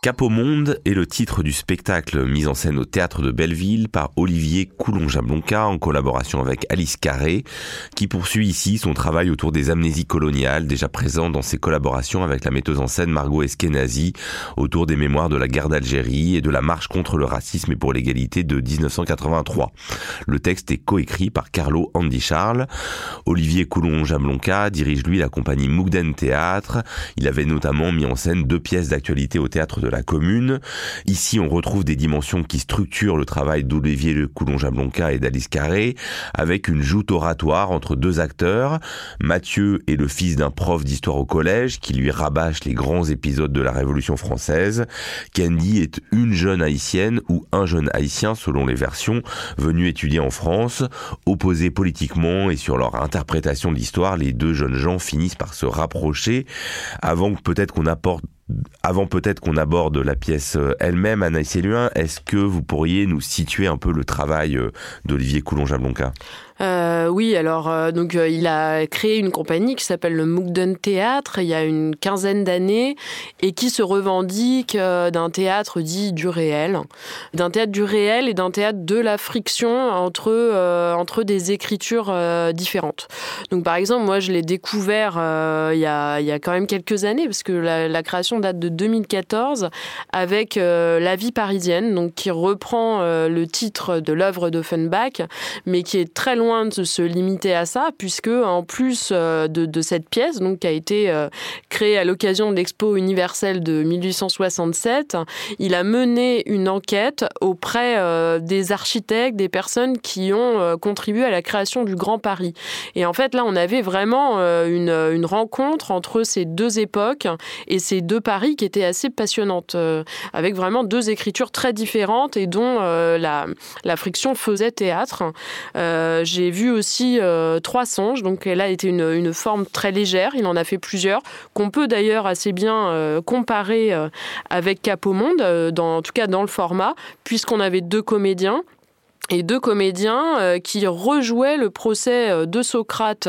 Cap au monde est le titre du spectacle mis en scène au théâtre de Belleville par Olivier Coulon-Jablonka en collaboration avec Alice Carré, qui poursuit ici son travail autour des amnésies coloniales déjà présentes dans ses collaborations avec la metteuse en scène Margot Eskenazi autour des mémoires de la guerre d'Algérie et de la marche contre le racisme et pour l'égalité de 1983. Le texte est coécrit par Carlo Andy Charles. Olivier Coulon-Jablonka dirige lui la compagnie Mougden Théâtre. Il avait notamment mis en scène deux pièces d'actualité au théâtre de la commune. Ici, on retrouve des dimensions qui structurent le travail d'Olivier Le Coulon-Jablonka et d'Alice Carré, avec une joute oratoire entre deux acteurs. Mathieu est le fils d'un prof d'histoire au collège qui lui rabâche les grands épisodes de la Révolution française. Candy est une jeune haïtienne ou un jeune haïtien selon les versions, venu étudier en France. Opposés politiquement et sur leur interprétation de l'histoire, les deux jeunes gens finissent par se rapprocher avant peut-être qu'on apporte avant peut-être qu'on aborde la pièce euh, elle-même, Anaïs Eluin, est-ce que vous pourriez nous situer un peu le travail euh, d'Olivier Coulon-Jablonka? Euh, oui, alors euh, donc euh, il a créé une compagnie qui s'appelle le Moogden Théâtre il y a une quinzaine d'années et qui se revendique d'un théâtre dit du réel, d'un théâtre du réel et d'un théâtre de la friction entre entre des écritures différentes. Donc par exemple, moi je l'ai découvert il y a il y a quand même quelques années parce que la, la création date de 2014 avec La vie parisienne, donc qui reprend le titre de l'œuvre d'Offenbach, mais qui est très loin de se limiter à ça, puisque en plus euh, de, cette pièce, donc qui a été euh, créée à l'occasion de l'Expo universelle de 1867, il a mené une enquête auprès euh, des architectes, des personnes qui ont contribué à la création du Grand Paris. Et en fait, là, on avait vraiment une, rencontre entre ces deux époques et ces deux Paris qui étaient assez passionnantes, avec vraiment deux écritures très différentes et dont la, friction faisait théâtre. J'ai vu aussi euh, trois songes, donc elle a été une, forme très légère, il en a fait plusieurs, qu'on peut d'ailleurs assez bien euh, comparer euh, avec Cap au Monde, dans, en tout cas dans le format, puisqu'on avait deux comédiens et deux comédiens euh, qui rejouaient le procès euh, de Socrate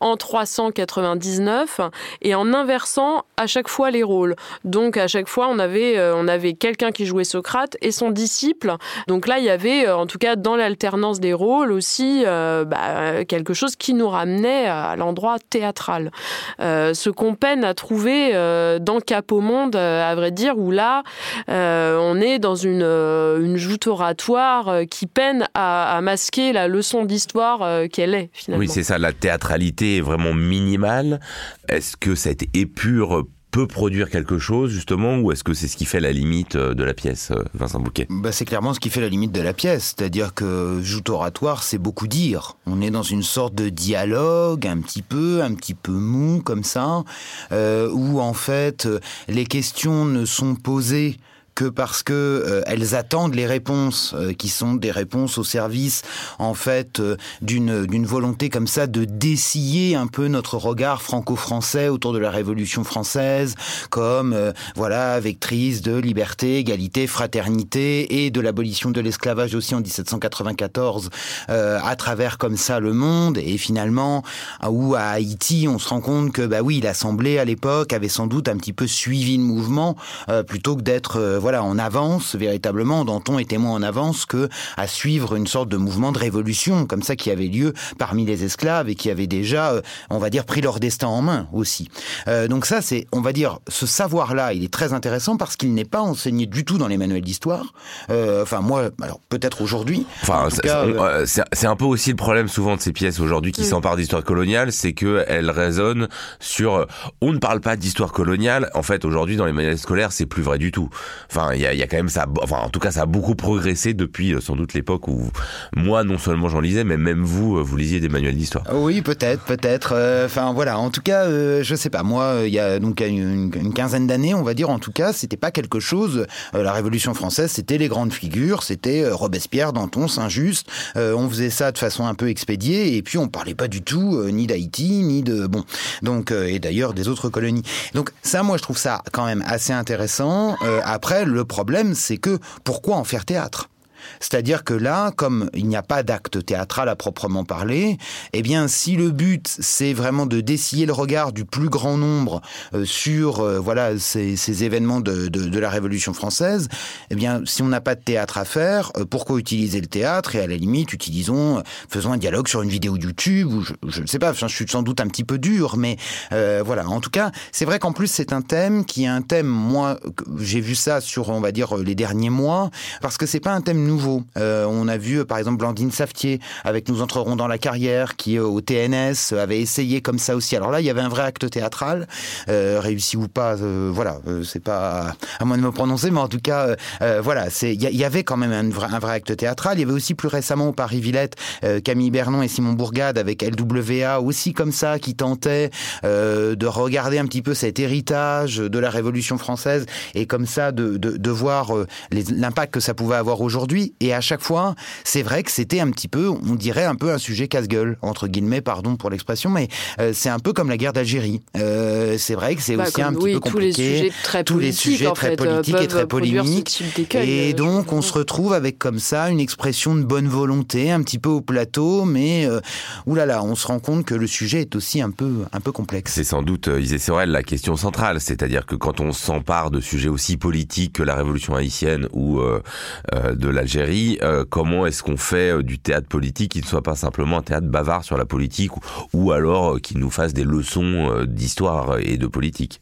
en 399 et en inversant à chaque fois les rôles. Donc à chaque fois on avait euh, on avait quelqu'un qui jouait Socrate et son disciple. Donc là il y avait en tout cas dans l'alternance des rôles aussi bah, quelque chose qui nous ramenait à l'endroit théâtral. ce qu'on peine à trouver dans Cap au monde à vrai dire où là on est dans une une joute oratoire qui peine à, masquer la leçon d'histoire euh, qu'elle est finalement. Oui, c'est ça, la théâtralité est vraiment minimale. Est-ce que cette épure peut produire quelque chose justement ou est-ce que c'est ce qui fait la limite euh, de la pièce, euh, Vincent Bouquet? Bah, C'est clairement ce qui fait la limite de la pièce, c'est-à-dire que joute oratoire, c'est beaucoup dire. On est dans une sorte de dialogue un petit peu, un petit peu mou comme ça, où en fait les questions ne sont posées que parce que euh, elles attendent les réponses euh, qui sont des réponses au service en fait euh, d'une d'une volonté comme ça de dessiller un peu notre regard franco-français autour de la Révolution française comme voilà vectrice de liberté, égalité, fraternité et de l'abolition de l'esclavage aussi en 1794 à travers comme ça le monde. Et finalement où à Haïti on se rend compte que bah oui l'Assemblée à l'époque avait sans doute un petit peu suivi le mouvement plutôt que d'être voilà, en avance véritablement, Danton était moins en avance que à suivre une sorte de mouvement de révolution comme ça qui avait lieu parmi les esclaves et qui avait déjà, euh, on va dire, pris leur destin en main aussi. Euh, donc ça, c'est, on va dire, ce savoir-là, il est très intéressant parce qu'il n'est pas enseigné du tout dans les manuels d'histoire. Euh, enfin, moi, alors peut-être aujourd'hui. Enfin, c'est un peu aussi le problème souvent de ces pièces aujourd'hui qui s'emparent d'histoire coloniale, c'est que elles résonnent sur. On ne parle pas d'histoire coloniale. En fait, aujourd'hui, dans les manuels scolaires, c'est plus vrai du tout. Enfin, il y a, quand même ça. Enfin, en tout cas, ça a beaucoup progressé depuis euh, sans doute l'époque où moi, non seulement j'en lisais, mais même vous, euh, vous lisiez des manuels d'histoire. Oui, peut-être, peut-être. Euh, enfin, voilà. En tout cas, je sais pas. Moi, il y a donc une, quinzaine d'années, on va dire. En tout cas, c'était pas quelque chose. la Révolution française, c'était les grandes figures, c'était Robespierre, Danton, Saint-Just. on faisait ça de façon un peu expédiée, et puis on parlait pas du tout ni d'Haïti, ni de bon. Donc, et d'ailleurs des autres colonies. Donc ça, moi, je trouve ça quand même assez intéressant. après le problème, c'est que pourquoi en faire théâtre? C'est-à-dire que là, comme il n'y a pas d'acte théâtral à proprement parler, eh bien, si le but c'est vraiment de dessiller le regard du plus grand nombre euh, sur euh, voilà ces, ces événements de, de, de, la Révolution française, eh bien, si on n'a pas de théâtre à faire, euh, pourquoi utiliser le théâtre Et à la limite, utilisons, faisons un dialogue sur une vidéo YouTube ou je ne sais pas. Je suis sans doute un petit peu dur, mais voilà. En tout cas, c'est vrai qu'en plus c'est un thème qui est un thème. Moi, j'ai vu ça sur, on va dire, les derniers mois, parce que c'est pas un thème nouveau. On a vu, par exemple, Blandine Saftier avec Nous entrerons dans la carrière, qui au TNS avait essayé comme ça aussi. Alors là, il y avait un vrai acte théâtral, euh, réussi ou pas, euh, voilà, euh, c'est pas à moi de me prononcer, mais en tout cas, euh, voilà, il y, avait quand même un vrai, acte théâtral. Il y avait aussi plus récemment au Paris Villette Camille Bernon et Simon Bourgade avec LWA aussi comme ça qui tentaient de regarder un petit peu cet héritage de la Révolution française et comme ça de voir l'impact que ça pouvait avoir aujourd'hui. Et à chaque fois, c'est vrai que c'était un petit peu, on dirait un peu un sujet casse-gueule entre guillemets, pardon pour l'expression mais euh, c'est un peu comme la guerre d'Algérie. Euh, c'est vrai que c'est bah, aussi un petit peu compliqué. Tous les sujets très tous les sujets très politiques et très polémiques. Et euh, donc on se retrouve avec comme ça une expression de bonne volonté, un petit peu au plateau, mais oulala, on se rend compte que le sujet est aussi un peu un peu complexe. C'est sans doute Isée Sorel la question centrale, c'est-à-dire que quand on s'empare de sujets aussi politiques que la révolution haïtienne ou de l'Algérie, comment est-ce qu'on fait du théâtre politique qui ne soit pas simplement un théâtre bavard sur la politique ou alors euh, qu'il nous fasse des leçons euh, d'histoire et de politique?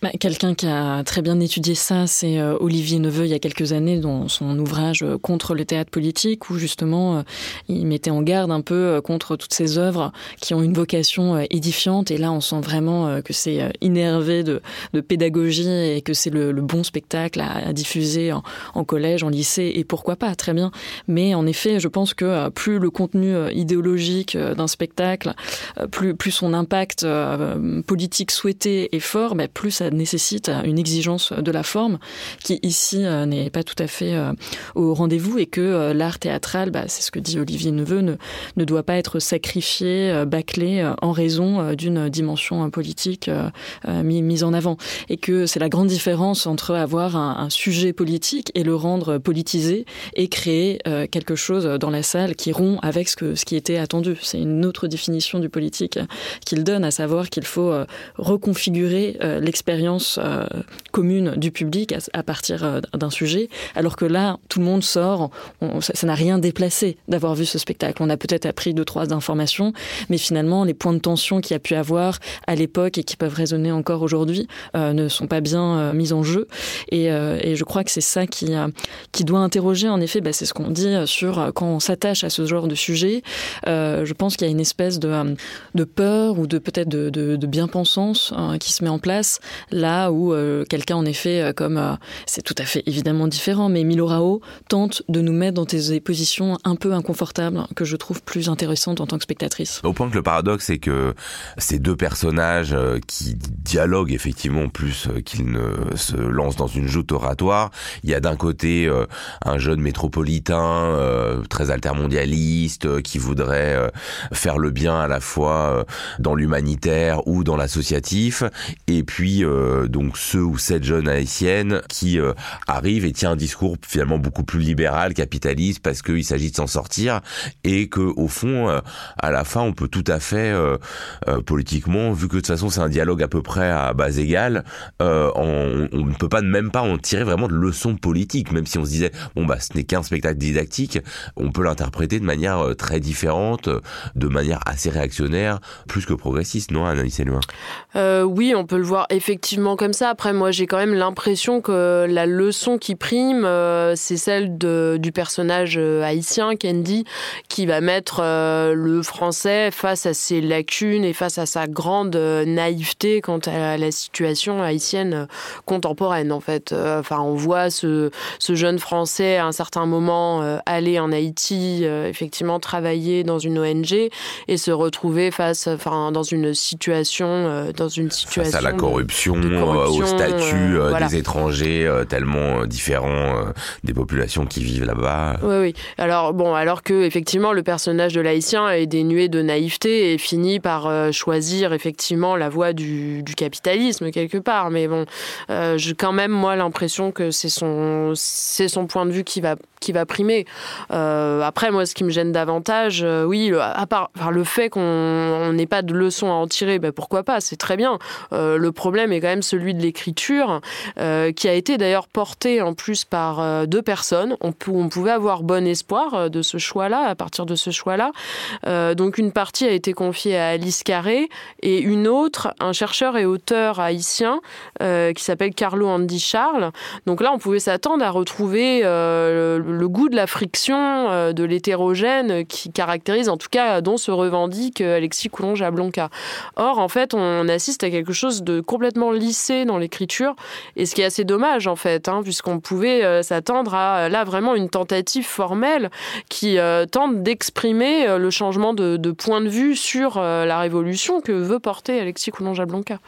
Bah, quelqu'un qui a très bien étudié ça, c'est euh, Olivier Neveu, il y a quelques années, dans son ouvrage euh, Contre le théâtre politique, où justement euh, il mettait en garde un peu contre toutes ces œuvres qui ont une vocation édifiante. Et là, on sent vraiment que c'est innervé de, pédagogie et que c'est le, bon spectacle à, diffuser en, collège, en lycée, et pourquoi pas, très bien. Mais en effet, je pense que plus le contenu idéologique d'un spectacle, plus, plus son impact politique souhaité est fort, bah, plus ça nécessite une exigence de la forme qui ici euh, n'est pas tout à fait euh, au rendez-vous et que euh, l'art théâtral, bah, c'est ce que dit Olivier Neveu, ne, doit pas être sacrifié, bâclé en raison d'une dimension politique mise en avant. Et que c'est la grande différence entre avoir un, sujet politique et le rendre politisé et créer quelque chose dans la salle qui rompt avec ce, ce qui était attendu. C'est une autre définition du politique qu'il donne, à savoir qu'il faut reconfigurer l'expérience euh, commune du public à, partir euh, d'un sujet, alors que là, tout le monde sort, ça n'a rien déplacé d'avoir vu ce spectacle. On a peut-être appris deux, trois informations, mais finalement, les points de tension qu'il y a pu avoir à l'époque et qui peuvent résonner encore aujourd'hui euh, ne sont pas bien mis en jeu. Et, et je crois que c'est ça qui, qui doit interroger, en effet, bah, c'est ce qu'on dit sur quand on s'attache à ce genre de sujet. je pense qu'il y a une espèce de, de peur ou de peut-être de, de, de bien-pensance qui se met en place là où euh, quelqu'un en effet euh, comme euh, c'est tout à fait évidemment différent mais Milo Rao tente de nous mettre dans des positions un peu inconfortables que je trouve plus intéressantes en tant que spectatrice. Au point que le paradoxe c'est que ces deux personnages qui dialoguent effectivement plus qu'ils ne se lancent dans une joute oratoire, il y a d'un côté un jeune métropolitain très altermondialiste qui voudrait faire le bien à la fois dans l'humanitaire ou dans l'associatif et puis euh, donc ceux ou cette jeune haïtienne qui euh, arrive et tient un discours finalement beaucoup plus libéral, capitaliste, parce qu'il s'agit de s'en sortir et que au fond, euh, à la fin, on peut tout à fait politiquement, vu que de toute façon c'est un dialogue à peu près à base égale, on, on, ne peut pas même pas en tirer vraiment de leçons politiques, même si on se disait bon bah ce n'est qu'un spectacle didactique, on peut l'interpréter de manière très différente, de manière assez réactionnaire, plus que progressiste, non, Anaïs Elouin euh, Oui, on peut le voir effectivement comme ça. Après, moi, j'ai quand même l'impression que la leçon qui prime, euh, c'est celle de, du personnage euh, haïtien, Candy, qui va mettre euh, le français face à ses lacunes et face à sa grande naïveté quant à la situation haïtienne contemporaine, en fait. Enfin, on voit ce, ce jeune français à un certain moment aller en Haïti, effectivement travailler dans une ONG et se retrouver face, enfin, dans une situation, dans une situation corruption, au statut des étrangers tellement différents des populations qui vivent là-bas. Oui, oui. Alors bon, alors que effectivement le personnage de l'haïtien est dénué de naïveté et finit par choisir effectivement la voie du, du capitalisme quelque part. Mais bon, j'ai quand même moi l'impression que c'est son c'est son point de vue qui va qui va primer. Euh, après, moi, ce qui me gêne davantage, euh, oui, à part le fait qu'on n'ait pas de leçons à en tirer, ben, pourquoi pas, c'est très bien. Euh, le problème est quand même celui de l'écriture, qui a été d'ailleurs porté en plus par deux personnes. On, pouvait avoir bon espoir de ce choix-là, à partir de ce choix-là. donc une partie a été confiée à Alice Carré et une autre, un chercheur et auteur haïtien qui s'appelle Carlo Andy Charles. Donc là, on pouvait s'attendre à retrouver le goût de la friction, euh, de l'hétérogène qui caractérise, en tout cas, dont se revendique euh, Alexis Coulonge Blanca. Or, en fait, on assiste à quelque chose de complètement lissé dans l'écriture, et ce qui est assez dommage, en fait, hein, puisqu'on pouvait euh, s'attendre à, là, vraiment une tentative formelle qui tente d'exprimer le changement de, point de vue sur la révolution que veut porter Alexis Blanca.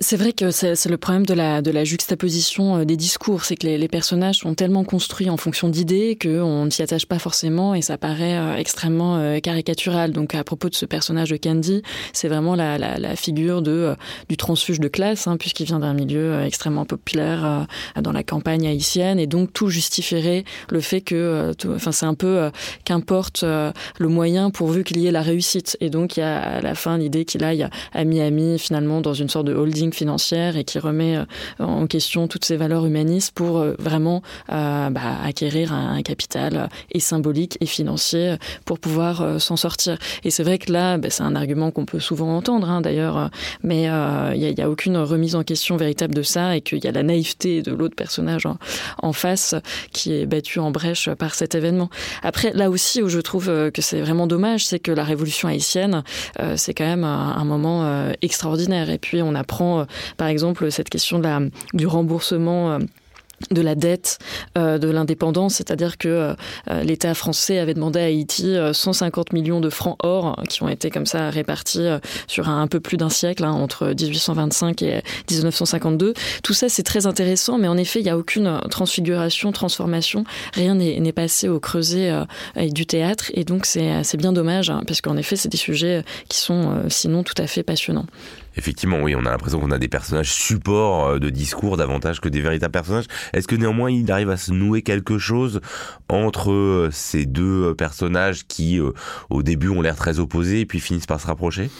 C'est vrai que c'est le problème de la, de la juxtaposition des discours, c'est que les, les personnages sont tellement construits en fonction d'idées qu'on ne s'y attache pas forcément et ça paraît euh, extrêmement euh, caricatural. Donc à propos de ce personnage de Candy, c'est vraiment la, figure de euh, du transfuge de classe, hein, puisqu'il vient d'un milieu extrêmement populaire dans la campagne haïtienne et donc tout justifierait le fait que, enfin c'est un peu qu'importe le moyen pourvu qu'il y ait la réussite. Et donc il y a à la fin l'idée qu'il aille à Miami finalement dans une sorte de holding financière et qui remet en question toutes ses valeurs humanistes pour vraiment bah, acquérir un, capital euh, et symbolique et financier euh, pour pouvoir euh, s'en sortir. Et c'est vrai que là, ben, c'est un argument qu'on peut souvent entendre hein, d'ailleurs, mais il n'y a, aucune remise en question véritable de ça et qu'il y a la naïveté de l'autre personnage en, face qui est battu en brèche par cet événement. Après, là aussi où je trouve que c'est vraiment dommage, c'est que la révolution haïtienne, c'est quand même un, moment extraordinaire. Et puis on apprend, par exemple, cette question du remboursement de la dette euh, de l'indépendance, c'est-à-dire que euh, l'État français avait demandé à Haïti 150 euh, millions de francs or qui ont été comme ça répartis sur un, peu plus d'un siècle, hein, entre 1825 et 1952. Tout ça, c'est très intéressant, mais en effet, il n'y a aucune transfiguration, transformation, rien n'est passé au creuset du théâtre, et donc c'est bien dommage, hein, parce qu'en effet, c'est des sujets qui sont sinon tout à fait passionnants. Effectivement, oui, on a l'impression qu'on a des personnages supports euh, de discours davantage que des véritables personnages. Est-ce que néanmoins il arrive à se nouer quelque chose entre euh, ces deux personnages qui, euh, au début, ont l'air très opposés et puis finissent par se rapprocher?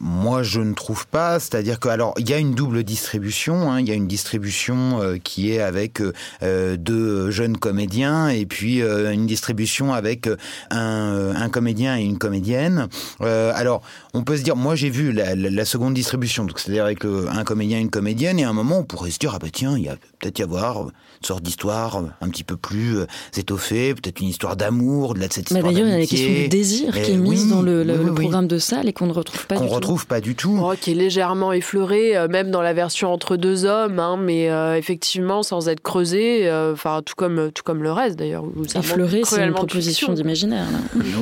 Moi, je ne trouve pas. C'est-à-dire que, alors, il y a une double distribution. Hein. Il y a une distribution euh, qui est avec euh, deux jeunes comédiens et puis euh, une distribution avec un, un, comédien et une comédienne. alors, on peut se dire, moi, j'ai vu la, la, seconde distribution, donc c'est-à-dire avec un comédien et une comédienne, et à un moment, on pourrait se dire, ah bah tiens, il y a peut-être y avoir une sorte d'histoire un petit peu plus étoffée, peut-être une histoire d'amour, de la cette histoire D'ailleurs, il y a la question du désir qui est mise dans le, le, programme de salle et qu'on ne retrouve pas du retrouve pas du tout. Oh, qui est légèrement effleuré, euh, même dans la version entre deux hommes, hein, mais euh, effectivement sans être creusé, euh, enfin tout comme tout comme le reste d'ailleurs. Effleuré, c'est une proposition d'imaginaire.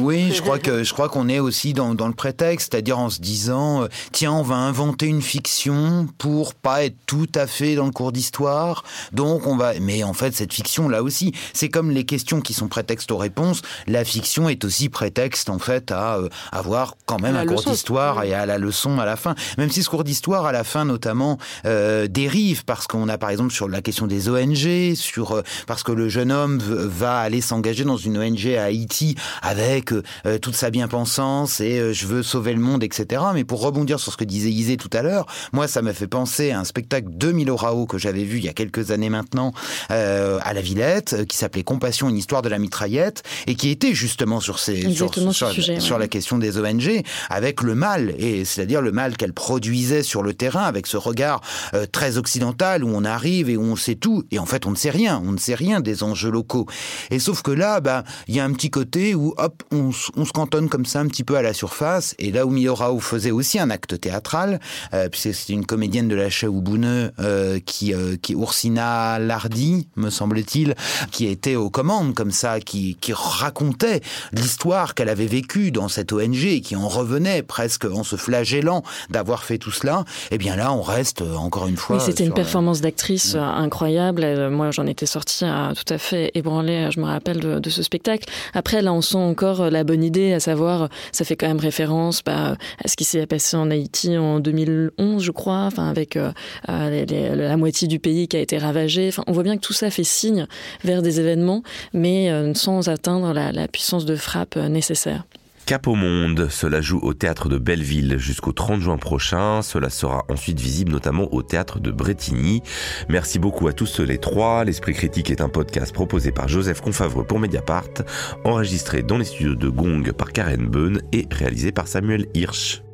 Oui, je crois que je crois qu'on est aussi dans, dans le prétexte, c'est-à-dire en se disant tiens, on va inventer une fiction pour pas être tout à fait dans le cours d'histoire, donc on va. Mais en fait, cette fiction là aussi, c'est comme les questions qui sont prétexte aux réponses. La fiction est aussi prétexte en fait à avoir quand même un cours d'histoire et à la leçon à la fin. Même si ce cours d'histoire à la fin notamment euh, dérive parce qu'on a par exemple sur la question des ONG, sur euh, parce que le jeune homme va aller s'engager dans une ONG à Haïti avec euh, toute sa bien-pensance et je veux sauver le monde, etc. Mais pour rebondir sur ce que disait Isée tout à l'heure, moi ça m'a fait penser à un spectacle de Milo Rao que j'avais vu il y a quelques années maintenant à la Villette qui s'appelait Compassion, une histoire de la mitraillette et qui était justement sur ces sur, sur, la question des ONG avec le mal et c'est-à-dire le mal qu'elle produisait sur le terrain avec ce regard euh, très occidental où on arrive et où on sait tout. Et en fait on ne sait rien, on ne sait rien des enjeux locaux. Et sauf que là, bah il y a un petit côté où hop, on, se cantonne comme ça un petit peu à la surface. Et là où Miorao faisait aussi un acte théâtral, euh, puisque c'est une comédienne de la Chaoubouneux euh, qui euh, qui Ursina Lardy, me semble-t-il, qui était aux commandes comme ça, qui qui racontait l'histoire qu'elle avait vécue dans cette ONG et qui en revenait presque en se flagellant d'avoir fait tout cela. Eh bien là, on reste encore une fois. c'était une performance d'actrice mm. incroyable. Moi, j'en étais sortie tout à fait ébranlée. Je me rappelle de, ce spectacle. Après, là, on sent encore la bonne idée, à savoir, ça fait quand même référence bah, à ce qui s'est passé en Haïti en 2011, je crois, enfin avec la moitié du pays qui a été ravagé. Enfin, on voit bien que tout ça fait signe vers des événements, mais euh, sans atteindre la, puissance de frappe euh, nécessaire. Cap au monde, cela joue au théâtre de Belleville jusqu'au 30 juin prochain. Cela sera ensuite visible notamment au théâtre de Bretigny. Merci beaucoup à tous les trois. L'Esprit critique est un podcast proposé par Joseph Confavreux pour Mediapart, enregistré dans les studios de Gong par Karen Beun et réalisé par Samuel Hirsch.